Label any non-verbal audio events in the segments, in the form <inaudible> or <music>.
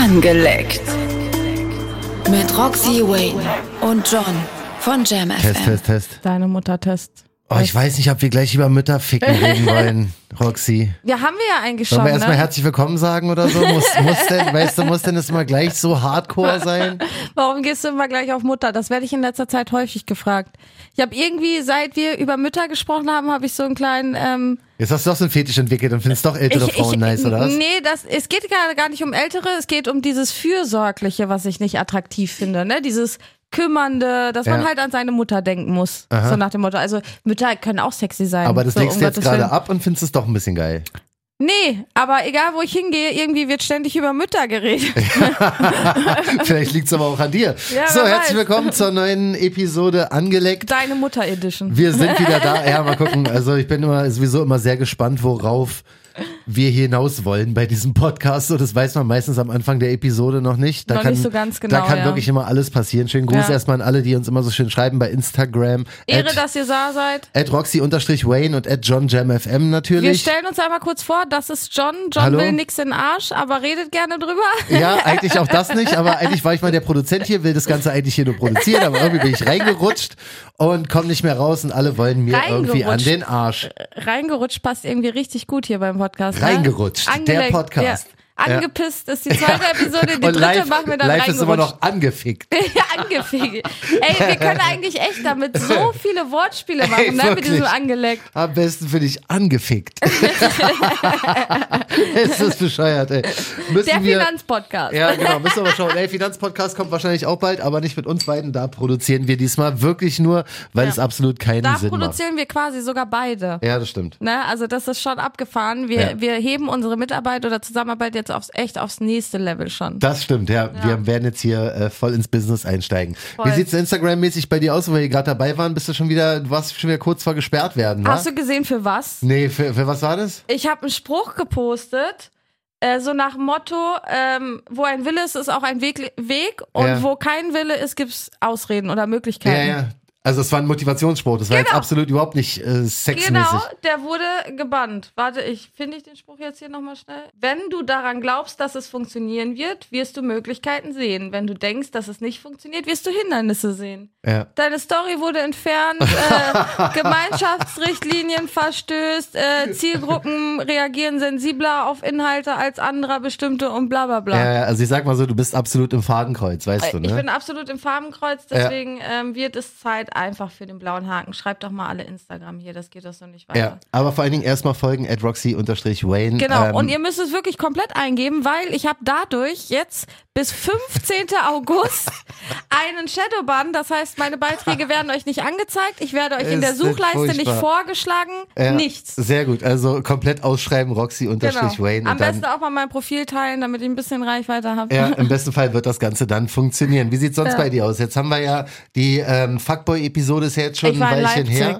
Angeleckt. Mit Roxy Wayne und John von Jam Test, FM. Test, Test. Deine Mutter Test. Oh, ich weiß nicht, ob wir gleich über Mütter ficken <laughs> reden wollen, Roxy. Ja, haben wir ja eigentlich Sollen schon. wir erstmal ne? herzlich willkommen sagen oder so? Muss, muss denn, weißt du, muss denn das immer gleich so hardcore sein? <laughs> Warum gehst du immer gleich auf Mutter? Das werde ich in letzter Zeit häufig gefragt. Ich habe irgendwie, seit wir über Mütter gesprochen haben, habe ich so einen kleinen. Ähm, Jetzt hast du doch so einen Fetisch entwickelt und findest doch ältere ich, Frauen ich, nice, oder was? Nee, das, es geht gar, gar nicht um Ältere, es geht um dieses Fürsorgliche, was ich nicht attraktiv finde. Ne? Dieses Kümmernde, dass man Ja. halt an seine Mutter denken muss. So nach dem Motto. Also Mütter können auch sexy sein. Aber das so, legst um du jetzt gerade ab und findest es doch ein bisschen geil. Nee, aber egal wo ich hingehe, irgendwie wird ständig über Mütter geredet. <laughs> Vielleicht liegt es aber auch an dir. Ja, so, herzlich weiß. willkommen zur neuen Episode Angeleckt. Deine Mutter Edition. Wir sind wieder da. Ja, mal gucken. Also ich bin immer sowieso immer sehr gespannt, worauf wir hinaus wollen bei diesem Podcast. So, das weiß man meistens am Anfang der Episode noch nicht. Da Noch kann, nicht so ganz genau, Da kann ja. wirklich immer alles passieren. Schönen Gruß Ja. erstmal an alle, die uns immer so schön schreiben bei Instagram. Ehre, at, dass ihr da seid. at Roxy-Wayne und at JohnJamFM Wir natürlich. stellen uns einmal kurz vor, das ist John. John Hallo? will nix in den Arsch, aber redet gerne drüber. Ja, <laughs> eigentlich auch das nicht, aber eigentlich war ich mal der Produzent hier, will das Ganze eigentlich hier nur produzieren, aber irgendwie bin ich reingerutscht und komme nicht mehr raus und alle wollen mir irgendwie an den Arsch. Reingerutscht passt irgendwie richtig gut hier beim Podcast. Reingerutscht, ne? der Podcast. Ja. Angepisst ist die <laughs> zweite Episode, die und dritte live, machen wir dann live ist immer noch angefickt. <laughs> Ja, angefickt. Ey, wir können eigentlich echt damit so <laughs> viele Wortspiele machen, Ey, ne? Mit wirklich. diesem angeleckt. Am besten finde ich angefickt. es ist bescheuert, ey. Müssen Der wir, Finanzpodcast. Ja, genau. Müssen wir mal schauen. Ey, Finanzpodcast kommt wahrscheinlich auch bald, aber nicht mit uns beiden. Da produzieren wir diesmal wirklich nur, weil Ja. es absolut keinen Da Sinn macht. produzieren wir quasi sogar beide. Ja, das stimmt. Ne, also das ist schon abgefahren. Wir, Ja. wir heben unsere Mitarbeit oder Zusammenarbeit jetzt aufs echt aufs nächste Level schon. Das stimmt, ja. Wir werden jetzt hier äh, voll ins Business einsteigen. Wie Voll. sieht's Instagram-mäßig bei dir aus, wo wir hier gerade dabei waren? Bist du schon wieder, du warst schon wieder kurz vor gesperrt werden, wa? Hast du gesehen für was? Nee, für, für was war das? Ich habe einen Spruch gepostet, äh, so nach dem Motto, ähm, wo ein Wille ist, ist auch ein Weg, Weg und Ja. wo kein Wille ist, gibt's Ausreden oder Ja, Möglichkeiten. ja. Also es war ein Motivationsspruch. Das war jetzt Genau. absolut überhaupt nicht äh, sexmäßig. Genau, der wurde gebannt. Warte, ich finde ich den Spruch jetzt hier nochmal schnell. Wenn du daran glaubst, dass es funktionieren wird, wirst du Möglichkeiten sehen. Wenn du denkst, dass es nicht funktioniert, wirst du Hindernisse sehen. Ja. Deine Story wurde entfernt, äh, <laughs> Gemeinschaftsrichtlinien verstößt, äh, Zielgruppen reagieren sensibler auf Inhalte als anderer bestimmte und bla bla bla. Ja, ja, also ich sag mal so, du bist absolut im Fadenkreuz, weißt du, Ich ne? bin absolut im Farbenkreuz, deswegen ähm, wird es Zeit einfach für den blauen Haken. Schreibt doch mal alle Instagram hier, das geht doch so nicht weiter. Ja, aber vor allen Dingen erstmal folgen at Roxy-Wayne. Genau, Ähm, und ihr müsst es wirklich komplett eingeben, weil ich habe dadurch jetzt bis 15. August <laughs> einen Shadowban. Das heißt, meine Beiträge <laughs> werden euch nicht angezeigt. Ich werde euch in der Suchleiste nicht vorgeschlagen. ja, Nichts. Sehr gut, also komplett ausschreiben, Genau. Roxy-Wayne. Am und dann, besten auch mal mein Profil teilen, damit ich ein bisschen Reichweite habe. ja, im <laughs> besten Fall wird das Ganze dann funktionieren. Wie sieht's sonst Ja. bei dir aus? Jetzt haben wir ja die ähm, Fuckboy-Episode ist ja jetzt schon ein in Weilchen her.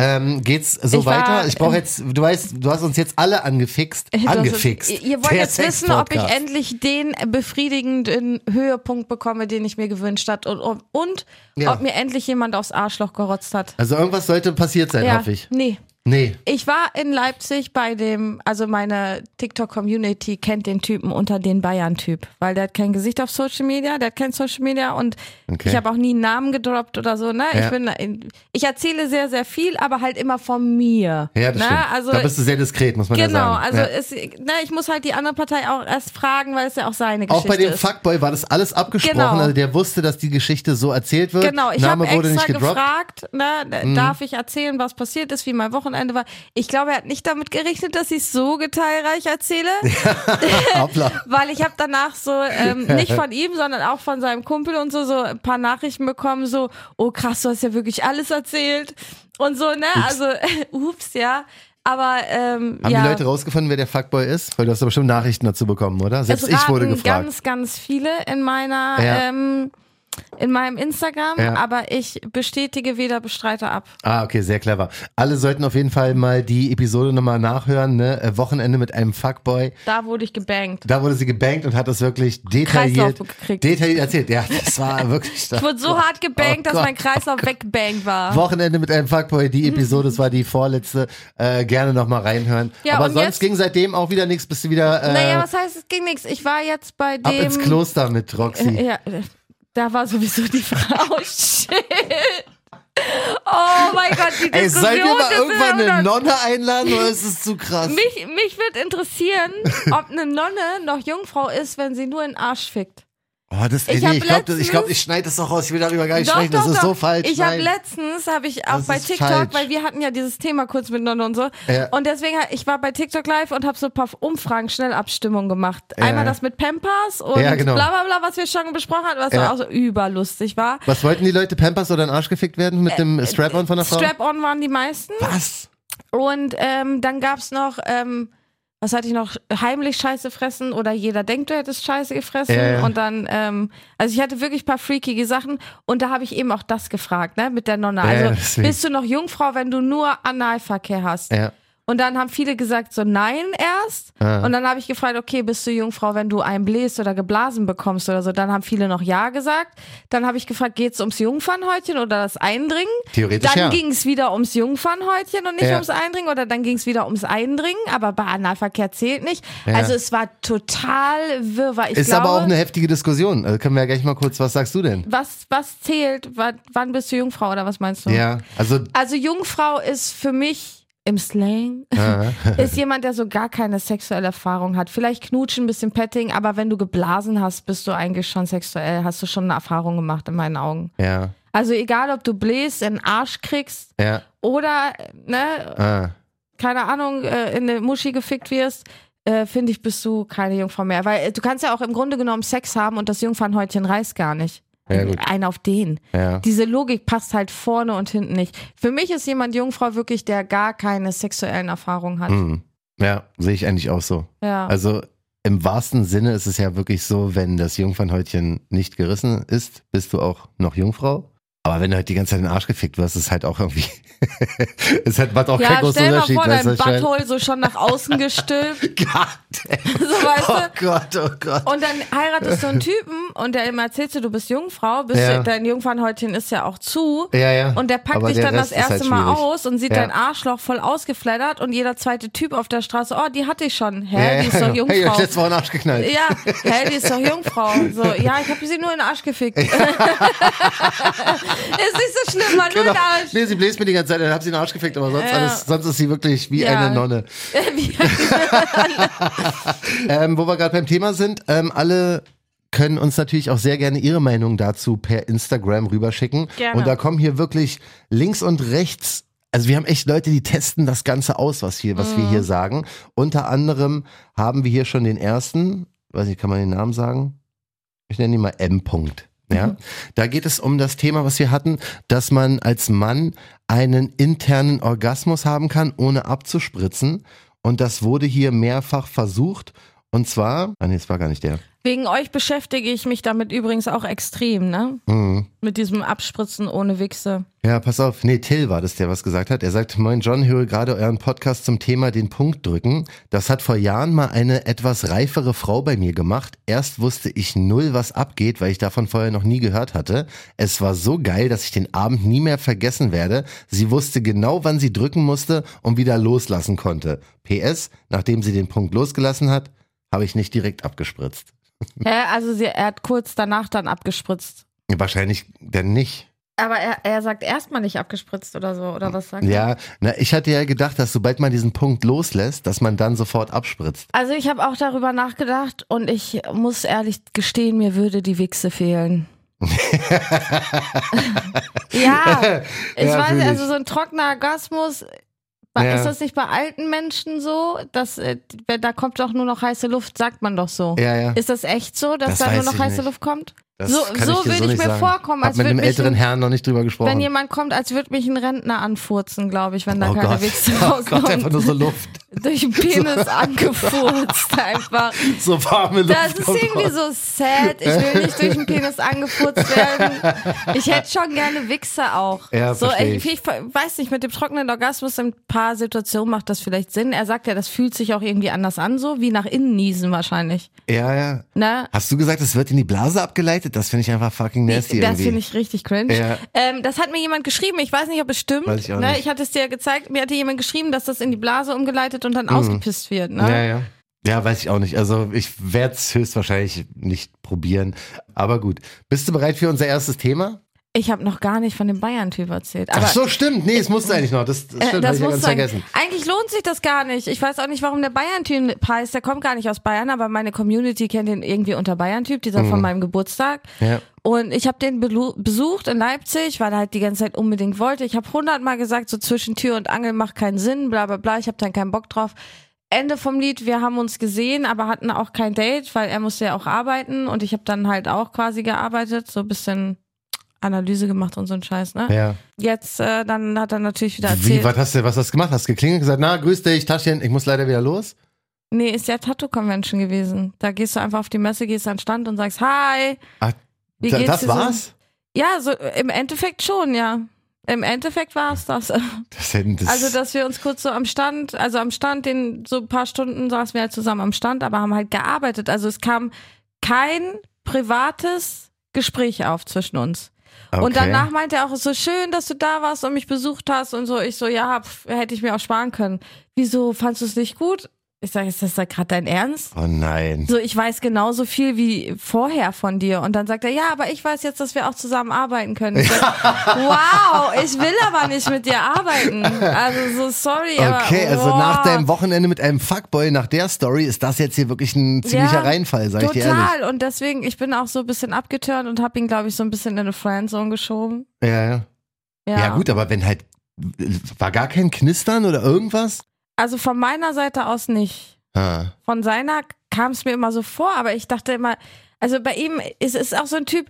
Ähm, geht's so Ich war- weiter? Ich brauche jetzt, du weißt, du hast uns jetzt alle angefixt. Das ist- Angefixt. Ihr, ihr wollt Der jetzt wissen, ob ich endlich den befriedigenden Höhepunkt bekomme, den ich mir gewünscht hat und, und, und Ja. ob mir endlich jemand aufs Arschloch gerotzt hat. Also irgendwas sollte passiert sein, ja, hoffe ich. nee. Nee. Ich war in Leipzig bei dem, also meine TikTok-Community kennt den Typen unter den Bayern-Typ, weil der hat kein Gesicht auf Social Media, der hat kein Social Media und Okay. ich habe auch nie einen Namen gedroppt oder so, ne? Ja. Ich bin, ich erzähle sehr, sehr viel, aber halt immer von mir. Ja, das ne? stimmt. Also, da bist du sehr diskret, muss man ja genau, sagen. also ja. es, ne, ich muss halt die andere Partei auch erst fragen, weil es ja auch seine Auch Geschichte bei dem ist. Fuckboy war das alles abgesprochen. Genau. Also der wusste, dass die Geschichte so erzählt wird. Genau, ich habe extra. Mhm. gefragt, ne, darf ich erzählen, was passiert ist, wie mein Wochenende war. Ich glaube, er hat nicht damit gerechnet, dass ich so detailreich erzähle, <laughs> <laughs> weil ich habe danach so, ähm, <laughs> nicht von ihm, sondern auch von seinem Kumpel und so, so ein paar Nachrichten bekommen, so, oh krass, du hast ja wirklich alles erzählt und so, ne, also, ups, ja. Aber ähm, Haben ja. die Leute rausgefunden, wer der Fuckboy ist? Weil du hast doch bestimmt Nachrichten dazu bekommen, oder? Selbst es ich wurde gefragt. ganz, ganz viele in meiner Ja. ähm, in meinem Instagram, Ja. aber ich bestätige weder bestreite ab. Ah, okay, sehr clever. Alle sollten auf jeden Fall mal die Episode nochmal nachhören, ne? Äh, Wochenende mit einem Fuckboy. Da wurde ich gebankt. Da wurde sie gebankt und hat das wirklich detailliert, detailliert erzählt. Ja, das war <laughs> wirklich. Ich wurde so hart gebankt, Oh dass Gott, mein Kreislauf weggebankt war. Wochenende mit einem Fuckboy, die Episode, das war die vorletzte. Äh, gerne nochmal reinhören. Ja, Aber sonst jetzt- ging seitdem auch wieder nichts, bist du wieder äh, naja, was heißt, es ging nichts. Ich war jetzt bei dem. ab ins Kloster mit Roxy. Ja, da war sowieso die Frau. <laughs> Shit. Oh mein Gott, die Ey, Diskussion. sollen wir mal irgendwann eine. Nonne einladen oder ist es zu krass? Mich, mich wird interessieren, ob eine Nonne noch Jungfrau ist, wenn sie nur in den Arsch fickt. Oh, das, ey, Ich nee, ich glaube, ich, glaub, ich schneide das doch raus. Ich will darüber gar nicht Doch, sprechen. doch, das ist doch. so falsch. Ich habe letztens, habe ich auch Das bei TikTok, falsch. weil wir hatten ja dieses Thema kurz mit Nonne und so. Ja. Und deswegen, ich war bei TikTok live und habe so ein paar Umfragen, Schnellabstimmungen gemacht. Einmal das mit Pampers und Ja, genau. bla bla bla, was wir schon besprochen hatten, was Ja. auch so überlustig war. Was wollten die Leute? Pampers oder in den Arsch gefickt werden mit dem Strap-on von der Frau? Äh, Strap-on waren die meisten. Was? Und ähm, dann gab's noch, ähm, was hatte ich noch, heimlich Scheiße fressen oder jeder denkt, du hättest Scheiße gefressen. Ja. Und dann, ähm, also ich hatte wirklich ein paar freakige Sachen und da habe ich eben auch das gefragt, ne, mit der Nonne. Ja, Also deswegen. bist du noch Jungfrau, wenn du nur Analverkehr hast? Ja. Und dann haben viele gesagt so nein erst. Ah. Und dann habe ich gefragt, okay, bist du Jungfrau, wenn du einen bläst oder geblasen bekommst oder so? Dann haben viele noch ja gesagt. Dann habe ich gefragt, geht's ums Jungfernhäutchen oder das Eindringen? Theoretisch Dann ja. ging es wieder ums Jungfernhäutchen und nicht Ja. ums Eindringen oder dann ging es wieder ums Eindringen, aber bei Analverkehr zählt nicht. Ja. Also es war total wirrwarr. Ich Ist glaube, aber auch eine heftige Diskussion. Also können wir ja gleich mal kurz, was sagst du denn? was, was zählt? Wann, wann bist du Jungfrau oder was meinst du? Ja, also Also Jungfrau ist für mich im Slang ist jemand, der so gar keine sexuelle Erfahrung hat. Vielleicht knutschen, ein bisschen Petting, aber wenn du geblasen hast, bist du eigentlich schon sexuell, hast du schon eine Erfahrung gemacht in meinen Augen. ja, Also egal, ob du bläst, in den Arsch kriegst ja, oder, ne, ah, keine Ahnung, äh, in eine Muschi gefickt wirst, äh, finde ich, bist du keine Jungfrau mehr. Weil äh, du kannst ja auch im Grunde genommen Sex haben und das Jungfernhäutchen reißt gar nicht. Ja, gut. Ein auf den. ja. Diese Logik passt halt vorne und hinten nicht. Für mich ist jemand Jungfrau wirklich, der gar keine sexuellen Erfahrungen hat. Hm. Ja, sehe ich eigentlich auch so. Ja. Also im wahrsten Sinne ist es ja wirklich so, wenn das Jungfernhäutchen nicht gerissen ist, bist du auch noch Jungfrau. Aber wenn du halt die ganze Zeit den Arsch gefickt wirst, ist halt auch irgendwie. Es hat, macht auch ja, keinen großen stell mal Unterschied. vor, weißt du, dein was? Butthole so schon nach außen <laughs> gestülpt. <laughs> God, so, weißt oh du? Gott, oh Gott. Und dann heiratest du einen <laughs> Typen und der immer erzählt dir, du bist Jungfrau, bist Ja. du, dein Jungfernhäutchen ist ja auch zu. ja, ja. Und der packt Aber dich der dann das Rest ist erste halt Mal aus und sieht Ja. dein Arschloch voll ausgeflattert und jeder zweite Typ auf der Straße, oh, die hatte ich schon. Hä, Ja, ja, die ist doch genau. Hey, Jungfrau. ich letztes Mal in den Arsch geknallt. Ja, hä, die ist doch Jungfrau. So, ja, ich habe sie nur in den Arsch gefickt. ist nicht so schlimm, mal nur in Genau. den Arsch. Nee, sie bläst mir die ganze Zeit, dann hab sie in den Arsch gefickt, aber sonst, Ja. alles, sonst ist sie wirklich wie Ja. eine Nonne. <laughs> Wie- <laughs> Ähm, wo wir gerade beim Thema sind, ähm, alle können uns natürlich auch sehr gerne ihre Meinung dazu per Instagram rüberschicken. Gerne. Und da kommen hier wirklich links und rechts, also wir haben echt Leute, die testen das Ganze aus, was, hier, was wir Mhm. hier sagen. Unter anderem haben wir hier schon den ersten, weiß nicht, kann man den Namen sagen? Ich nenne ihn mal M. -Punkt. Ja, Mhm. da geht es um das Thema, was wir hatten, dass man als Mann einen internen Orgasmus haben kann, ohne abzuspritzen. Und das wurde hier mehrfach versucht. Und zwar, ah nee, das war gar nicht der. Wegen euch beschäftige ich mich damit übrigens auch extrem, ne? Mhm. Mit diesem Abspritzen ohne Wichse. Ja, pass auf. Nee, Till war das, der was gesagt hat. Er sagt, moin John, höre gerade euren Podcast zum Thema den Punkt drücken. Das hat vor Jahren mal eine etwas reifere Frau bei mir gemacht. Erst wusste ich null, was abgeht, weil ich davon vorher noch nie gehört hatte. Es war so geil, dass ich den Abend nie mehr vergessen werde. Sie wusste genau, wann sie drücken musste und wieder loslassen konnte. PS, nachdem sie den Punkt losgelassen hat, habe ich nicht direkt abgespritzt. Hä? Also sie, er hat kurz danach dann abgespritzt. Wahrscheinlich denn nicht. Aber er, er sagt erstmal nicht abgespritzt oder so, oder was sagt er? Ja, na, ich hatte ja gedacht, dass sobald man diesen Punkt loslässt, dass man dann sofort abspritzt. Also ich habe auch darüber nachgedacht und ich muss ehrlich gestehen, mir würde die Wichse fehlen. <laughs> ja, ich Ja, weiß, also so ein trockener Orgasmus, Ja. ist das nicht bei alten Menschen so? Dass, äh, da kommt doch nur noch heiße Luft, sagt man doch so. Ja, ja. Ist das echt so, dass Das da nur noch heiße nicht. Luft kommt? Das So- so ich würde ich nicht mir sagen. vorkommen, als mit würd einem mich älteren ein- Herrn noch nicht drüber gesprochen. Wenn jemand kommt, als würde mich ein Rentner anfurzen, glaube ich, wenn da oh keine Gott. Wichse <laughs> oh Gott, einfach rauskommt. nur so Luft. <laughs> Durch den Penis <laughs> angefurzt einfach. So warme Luft. Das ist irgendwie so sad. Ich will nicht durch den Penis angefurzt werden. Ich hätte schon gerne Wichse auch. Ja, so, ich, ich weiß nicht, mit dem trockenen Orgasmus in ein paar Situationen macht das vielleicht Sinn. Er sagt ja, das fühlt sich auch irgendwie anders an, so wie nach innen niesen wahrscheinlich. Ja, ja. Ne? Hast du gesagt, es wird in die Blase abgeleitet? Das finde ich einfach fucking nasty Das irgendwie. finde ich richtig cringe. Ja. Ähm, das hat mir jemand geschrieben. Ich weiß nicht, ob es stimmt. Weiß ich auch ne? nicht. ich hatte es dir ja gezeigt. Mir hatte jemand geschrieben, dass das in die Blase umgeleitet und dann ausgepisst wird. Ne? Mhm. Ja, ja. Ja, weiß ich auch nicht. Also ich werde es höchstwahrscheinlich nicht probieren. Aber gut. Bist du bereit für unser erstes Thema? Ich habe noch gar nicht von dem Bayern-Typ erzählt. Aber Ach so, stimmt. Nee, es musste eigentlich noch. Das, das Äh, stimmt, hab ich ja muss ganz vergessen. Eigentlich lohnt sich das gar nicht. Ich weiß auch nicht, warum der Bayern-Typ heißt. Der kommt gar nicht aus Bayern, aber meine Community kennt ihn irgendwie unter Bayern-Typ, dieser Mhm. von meinem Geburtstag. Ja. Und ich habe den besucht in Leipzig, weil er halt die ganze Zeit unbedingt wollte. Ich habe hundertmal gesagt, so zwischen Tür und Angel macht keinen Sinn, bla bla bla. Ich habe dann keinen Bock drauf. Ende vom Lied, wir haben uns gesehen, aber hatten auch kein Date, weil er musste ja auch arbeiten und ich habe dann halt auch quasi gearbeitet, so ein bisschen Analyse gemacht und so ein Scheiß, ne? Ja. Jetzt, äh, dann hat er natürlich wieder Wie, erzählt. was hast du, was hast du gemacht? Hast du geklingelt gesagt, na, grüß dich, Taschen, ich muss leider wieder los? Nee, ist ja Tattoo Convention gewesen. Da gehst du einfach auf die Messe, gehst an den Stand und sagst, hi. Ah, Wie da, geht's das dir so? war's? Ja, so im Endeffekt schon, ja. Im Endeffekt war es das. <laughs> Das, Also, dass wir uns kurz so am Stand, also am Stand, den so ein paar Stunden saßen wir halt zusammen am Stand, aber haben halt gearbeitet. Also es kam kein privates Gespräch auf zwischen uns. Okay. Und danach meinte er auch, es ist so schön, dass du da warst und mich besucht hast und so. Ich so, ja, pf, hätte ich mir auch sparen können. Wieso fandst du es nicht gut? Ich sage, ist das da gerade dein Ernst? Oh nein. So, ich weiß genauso viel wie vorher von dir. Und dann sagt er, ja, aber ich weiß jetzt, dass wir auch zusammen arbeiten können. Ich sag, <laughs> wow, ich will aber nicht mit dir arbeiten. Also so sorry, aber Okay, also boah. nach deinem Wochenende mit einem Fuckboy, nach der Story, ist das jetzt hier wirklich ein ziemlicher Ja, Reinfall, sag ich dir ehrlich. Total. Und deswegen, ich bin auch so ein bisschen abgeturnt und habe ihn, glaube ich, so ein bisschen in eine Friendzone geschoben. Ja, ja. Ja. Ja gut, aber wenn halt, war gar kein Knistern oder irgendwas? Also von meiner Seite aus nicht. Ah. Von seiner kam es mir immer so vor, aber ich dachte immer, also bei ihm ist es auch so ein Typ,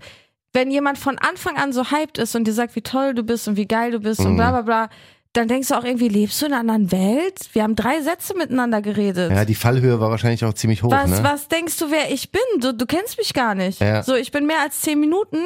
wenn jemand von Anfang an so hyped ist und dir sagt, wie toll du bist und wie geil du bist und Mhm. bla bla bla, dann denkst du auch irgendwie, lebst du in einer anderen Welt? Wir haben drei Sätze miteinander geredet. Ja, die Fallhöhe war wahrscheinlich auch ziemlich hoch, was, ne? was denkst du, wer ich bin? Du, du kennst mich gar nicht. Ja. So, ich bin mehr als zehn Minuten,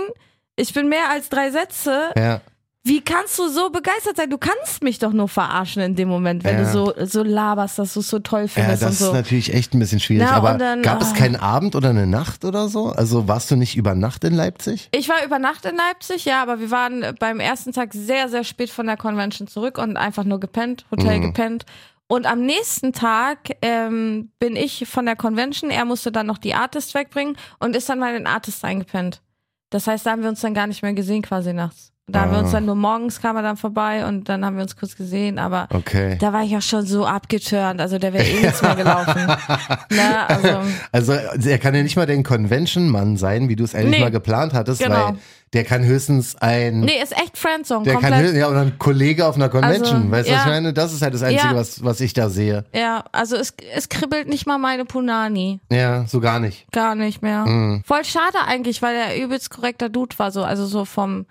ich bin mehr als drei Sätze. Ja. Wie kannst du so begeistert sein? Du kannst mich doch nur verarschen in dem Moment, wenn Ja. du so, so laberst, dass du es so toll Ja, findest das und so. ist natürlich echt ein bisschen schwierig. Na, aber dann, gab es ah. keinen Abend oder eine Nacht oder so? Also warst du nicht über Nacht in Leipzig? Ich war über Nacht in Leipzig, ja, aber wir waren beim ersten Tag sehr, sehr spät von der Convention zurück und einfach nur gepennt, Hotel Mhm. gepennt. Und am nächsten Tag ähm, bin ich von der Convention, er musste dann noch die Artist wegbringen und ist dann bei den Artists eingepennt. Das heißt, da haben wir uns dann gar nicht mehr gesehen quasi nachts. Da haben wir uns Ah. dann nur morgens kam er dann vorbei und dann haben wir uns kurz gesehen, aber Okay. da war ich auch schon so abgeturnt, also der wäre eh nichts mehr gelaufen. <laughs> Na, also, Also er kann ja nicht mal den Convention-Mann sein, wie du es eigentlich Nee. mal geplant hattest, Genau. weil der kann höchstens ein nee, ist echt Friendzone, der kann komplett. höchstens, ja, oder ein Kollege auf einer Convention. Also, weißt du, was ja. ich meine? Das ist halt das Einzige, Ja. was, was ich da sehe. Ja, also es, es kribbelt nicht mal meine Punani. Ja, so gar nicht. Gar nicht mehr. Mhm. Voll schade eigentlich, weil er übelst korrekter Dude war, so, also so vom,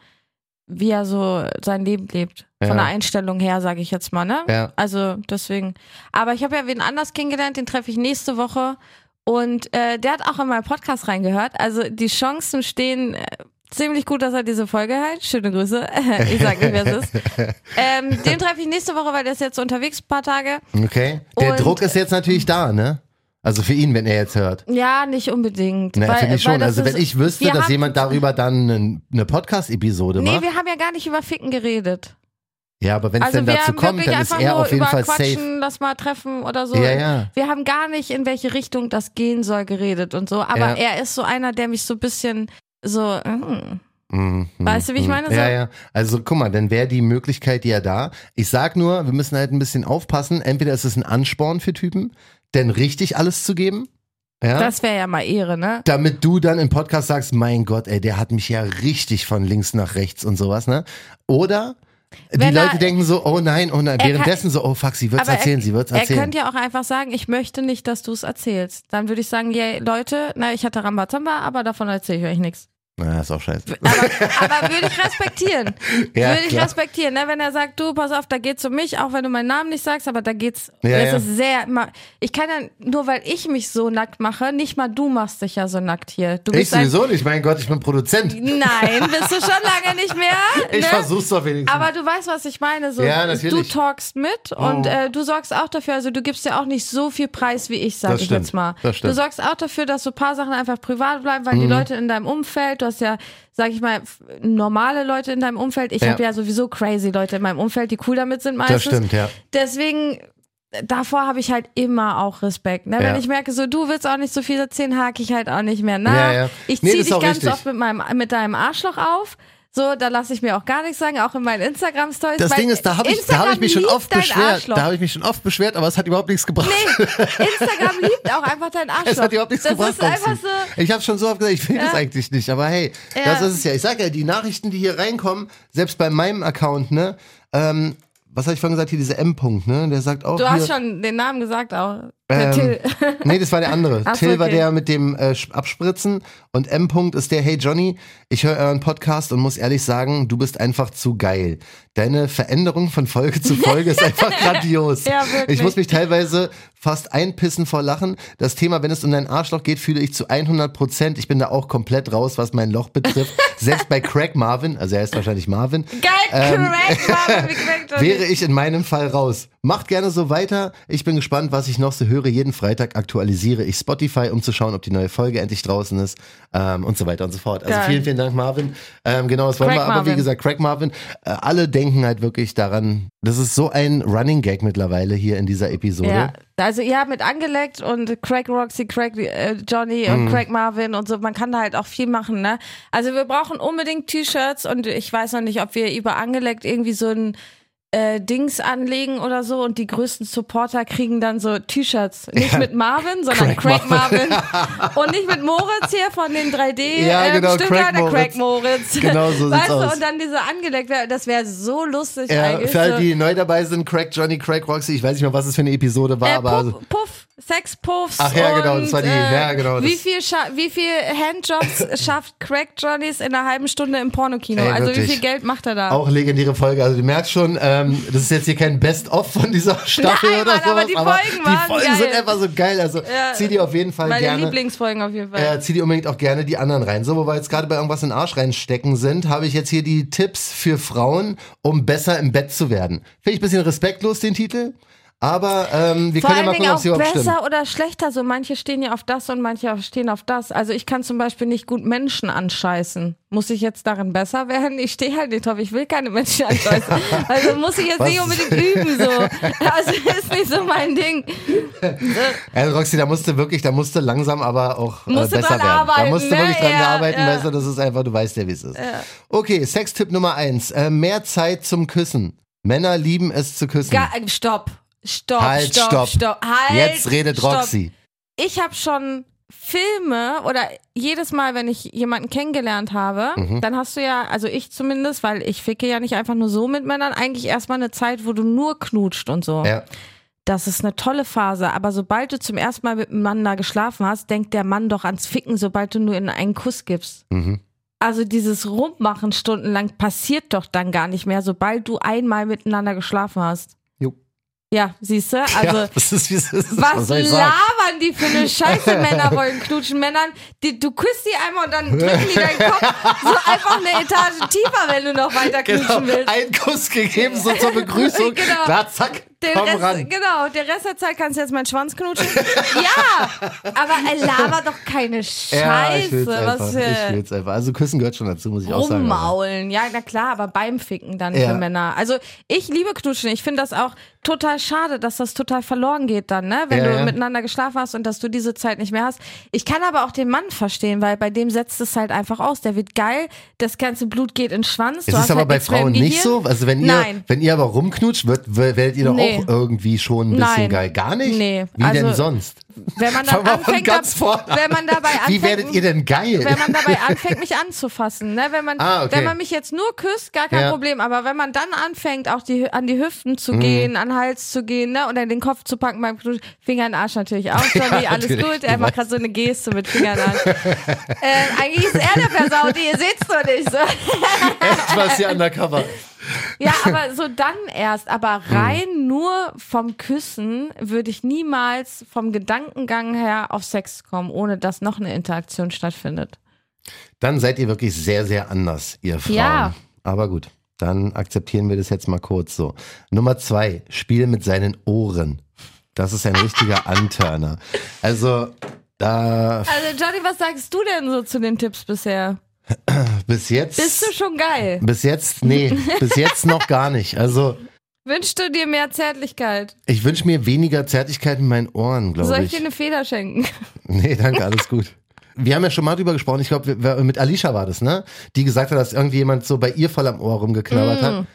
wie er so sein Leben lebt. Ja. Von der Einstellung her, sage ich jetzt mal, ne? Ja. Also deswegen. Aber ich habe ja wen anders kennengelernt, den treffe ich nächste Woche. Und äh, der hat auch in meinen Podcast reingehört. Also die Chancen stehen äh, ziemlich gut, dass er diese Folge hört. Schöne Grüße. <laughs> ich sag nicht, wer es ist. <laughs> Ähm, den treffe ich nächste Woche, weil der ist jetzt unterwegs ein paar Tage. Okay. Der Und- Druck ist jetzt natürlich da, ne? Also für ihn, wenn er jetzt hört. Ja, nicht unbedingt. Na, weil, finde ich weil schon. Also wenn ich wüsste, dass haben- jemand darüber dann eine, Podcast-Episode Nee, macht. wir haben ja gar nicht über Ficken geredet. Ja, aber wenn es Also denn dazu kommt, dann ist einfach er nur auf jeden über Fall Quatschen, safe. lass mal treffen oder so. Ja, ja. Wir haben gar nicht, in welche Richtung das gehen soll, geredet und so. Aber Ja. er ist so einer, der mich so ein bisschen so, mm, Mhm, Weißt du, wie ich mhm. meine? So- Ja, ja. Also guck mal, dann wäre die Möglichkeit ja da. Ich sag nur, wir müssen halt ein bisschen aufpassen. Entweder ist es ein Ansporn für Typen, denn richtig alles zu geben. Ja. das wäre ja mal Ehre, ne? damit du dann im Podcast sagst, mein Gott, ey, der hat mich ja richtig von links nach rechts und sowas, ne? Oder die Wenn er- Leute denken so, oh nein, oh nein, Er währenddessen so, oh fuck, sie wird's erzählen, sie wird's Er erzählen. könnte ja auch einfach sagen, ich möchte nicht, dass du es erzählst. Dann würde ich sagen, yeah, Leute, na, ich hatte Rambazamba, aber davon erzähle ich euch nichts. Na, ist auch scheiße. Aber, aber würde ich respektieren. <laughs> Ja, würde ich klar. respektieren, ne? wenn er sagt, du, pass auf, da geht's um mich, auch wenn du meinen Namen nicht sagst, aber da geht's, Ja, es ja. ist sehr, ich kann ja, nur weil ich mich so nackt mache, nicht mal du machst dich ja so nackt hier. Du Ich sowieso nicht, mein Gott, ich bin Produzent. Nein, bist du schon lange nicht mehr. <laughs> Ich ne? versuch's doch wenigstens. Aber du weißt, was ich meine. So, Ja, du talkst mit und Oh. äh, du sorgst auch dafür, also du gibst ja auch nicht so viel Preis wie ich, sag Das ich stimmt, jetzt mal. das stimmt. Du sorgst auch dafür, dass so ein paar Sachen einfach privat bleiben, weil die Mhm. Leute in deinem Umfeld, du hast ja, sag ich mal, normale Leute in deinem Umfeld. Ich Ja. habe ja sowieso crazy Leute in meinem Umfeld, die cool damit sind meistens. das stimmt, ja. Deswegen davor habe ich halt immer auch Respekt. Ne? Ja. Wenn ich merke, so du willst auch nicht so viel erzählen, hake ich halt auch nicht mehr nach. Ja, ja. Ich Nee, zieh das ist dich ganz richtig. oft mit meinem mit deinem Arschloch auf. So, da lasse ich mir auch gar nichts sagen, auch in meinen Instagram Stories. Das Ding ist, da habe ich, da hab ich mich schon oft beschwert. Da habe ich mich schon oft beschwert, aber es hat überhaupt nichts gebracht. Nee, Instagram <laughs> liebt auch einfach dein Arschloch. Es hat überhaupt nichts das gebracht. ist einfach so. Ich habe schon so oft gesagt, ich will das Ja. eigentlich nicht. Aber hey, Ja. das ist es ja. Ich sag ja, die Nachrichten, die hier reinkommen, selbst bei meinem Account, ne, ähm, was habe ich vorhin gesagt, hier dieser M-Punkt, ne, der sagt auch Du hier, hast schon den Namen gesagt auch. Ähm, Till. <laughs> Nee, das war der andere. Ach Till war okay. der mit dem äh, Abspritzen und M. -Punkt ist der, hey Johnny, ich höre euren Podcast und muss ehrlich sagen, du bist einfach zu geil. Deine Veränderung von Folge zu Folge ist einfach <laughs> grandios. Ja, wirklich. Ich muss mich teilweise fast einpissen vor Lachen. Das Thema, wenn es um dein Arschloch geht, fühle ich zu 100 Prozent. Ich bin da auch komplett raus, was mein Loch betrifft. <laughs> Selbst bei Craig Marvin, also er ist wahrscheinlich Marvin, Geil, Ähm, correct, Mann, wie Johnny. wäre ich in meinem Fall raus. Macht gerne so weiter. Ich bin gespannt, was ich noch so höre. Jeden Freitag aktualisiere ich Spotify, um zu schauen, ob die neue Folge endlich draußen ist ähm, und so weiter und so fort. Also Geil. vielen, vielen Dank, Marvin. Ähm, genau, das wollen wir. Aber wie Marvin. gesagt, Craig Marvin, äh, alle denken halt wirklich daran, das ist so ein Running Gag mittlerweile hier in dieser Episode. Ja, also ihr habt mit angeleckt und Craig Roxy, Craig äh, Johnny Mhm. und Craig Marvin und so, man kann da halt auch viel machen, ne? Also wir brauchen unbedingt T-Shirts und ich weiß noch nicht, ob wir über angeleckt irgendwie so ein äh, Dings anlegen oder so und die größten Supporter kriegen dann so T-Shirts. Nicht Ja. mit Marvin, sondern Craig Craig, Marvin. <laughs> und nicht mit Moritz hier von den 3D. Ja, äh, genau, Stückern, Craig Moritz. Craig Moritz. Genau so sieht's weißt du, aus. und dann diese angeleckt, wär- das wäre so lustig Ja, eigentlich. für alle, die neu dabei sind, Craig, Johnny, Craig, Roxy, ich weiß nicht mehr, was es für eine Episode war, Äh, aber also, Puff, Puff, Sexpuffs. Ach ja, genau, das und, war die- Äh, ja, genau, Wie das- viel, scha- wie viel Handjobs <laughs> schafft Craig Johnnies in einer halben Stunde im Pornokino? Ey, also wirklich. wie viel Geld macht er da? auch legendäre Folge. Also du merkst schon, ähm, das ist jetzt hier kein Best-of von dieser <laughs> Staffel Nein, oder Mann, aber sowas, die aber Folgen die waren Folgen sind geil. einfach so geil. Also Ja, zieh die auf jeden Fall Meine gerne. Lieblingsfolgen auf jeden Fall. Äh, zieh die unbedingt auch gerne die anderen rein. So, wo wir jetzt gerade bei irgendwas in den Arsch reinstecken sind, habe ich jetzt hier die Tipps für Frauen, um besser im Bett zu werden. Finde ich ein bisschen respektlos, den Titel. Aber ähm, wir Vor können ja mal gucken, ob auch sie überhaupt besser stimmen. oder schlechter. So manche stehen ja auf das und manche stehen auf das. Also ich kann zum Beispiel nicht gut Menschen anscheißen. Muss ich jetzt darin besser werden? Ich stehe halt nicht drauf. Ich will keine Menschen anscheißen. <laughs> Also muss ich jetzt Was? nicht unbedingt üben so. Also <laughs> ist nicht so mein Ding. Also Roxy, da musst du wirklich, da musst du langsam aber auch äh, besser dran werden. da arbeiten, musst du ne? wirklich dran Ja, arbeiten, ja. du, das ist einfach, du weißt ja, wie es ist. Okay, Sextipp Nummer eins. Äh, mehr Zeit zum Küssen. Männer lieben es zu küssen. Ga äh, stopp. Stopp, Halt, stopp, stopp. stopp. Halt, Jetzt redet stopp. Roxy. Ich habe schon Filme oder jedes Mal, wenn ich jemanden kennengelernt habe, Mhm. dann hast du ja, also ich zumindest, weil ich ficke ja nicht einfach nur so mit Männern, eigentlich erstmal eine Zeit, wo du nur knutscht und so. Ja. Das ist eine tolle Phase, aber sobald du zum ersten Mal miteinander geschlafen hast, denkt der Mann doch ans Ficken, sobald du nur in einen Kuss gibst. Mhm. Also dieses Rumpmachen stundenlang passiert doch dann gar nicht mehr, sobald du einmal miteinander geschlafen hast. Ja, siehst du? <laughs> Also ja, <laughs> das ist, es ist. was sagen? labern die für eine Scheiße? <laughs> Männer wollen knutschen. Männern, die, du küsst die einmal und dann drücken die deinen Kopf so einfach eine Etage tiefer, wenn du noch weiter knutschen Genau, willst. einen Kuss gegeben, so zur Begrüßung. Genau. Klar, zack, Den komm Rest, ran. genau, den Rest der Zeit kannst du jetzt meinen Schwanz knutschen. <laughs> ja, aber er labert doch keine Scheiße. Ja, ich will's einfach. was ich für will's einfach. Also Küssen gehört schon dazu, muss ich auch sagen. Rummaulen. Ja, na klar, aber beim Ficken dann Ja. für Männer. Also ich liebe Knutschen. Ich finde das auch total schade, dass das total verloren geht dann, ne? Wenn Ja, du miteinander geschlafen hast und dass du diese Zeit nicht mehr hast. Ich kann aber auch den Mann verstehen, weil bei dem setzt es halt einfach aus. Der wird geil, das ganze Blut geht in den Schwanz. Ist es hast aber halt bei Frauen nicht so? Also wenn ihr, Nein. wenn ihr aber rumknutscht, werdet ihr doch Nee. auch irgendwie schon ein bisschen Nein. geil. Gar nicht? Nee. Wie Also- denn sonst? Wenn man dann anfängt, ganz vorne an. wenn man dabei anfängt, Wie werdet ihr denn geil? wenn man dabei <laughs> anfängt, mich anzufassen, ne? Wenn man, Ah, okay. wenn man mich jetzt nur küsst, gar kein Ja. Problem. Aber wenn man dann anfängt, auch die, an die Hüften Mhm. zu gehen, an den Hals zu gehen, ne? Oder den Kopf zu packen beim Finger in den Arsch natürlich auch, <laughs> Johnny, alles natürlich. gut. Er macht gerade so eine Geste mit Fingern an. <laughs> äh, eigentlich ist er der Versaute, ihr seht's doch nicht so. Ich war hier undercover. Ja, aber so dann erst. Aber Hm. rein nur vom Küssen würde ich niemals vom Gedankengang her auf Sex kommen, ohne dass noch eine Interaktion stattfindet. Dann seid ihr wirklich sehr, sehr anders, ihr Frauen. Ja. Aber gut, dann akzeptieren wir das jetzt mal kurz so. Nummer zwei, Spiel mit seinen Ohren. Das ist ein richtiger <laughs> Anturner. Also, da Also Johnny, was sagst du denn so zu den Tipps bisher? bis jetzt. Bist du schon geil? bis jetzt, nee, bis jetzt noch gar nicht. Also, Wünschst du dir mehr Zärtlichkeit? ich wünsche mir weniger Zärtlichkeit in meinen Ohren, Soll glaube ich dir ich. eine Feder schenken? <laughs> Nee, danke, alles gut. Wir haben ja schon mal drüber gesprochen, ich glaube, mit Alicia war das, ne? Die gesagt hat, dass irgendjemand so bei ihr voll am Ohr rumgeknabbert hat.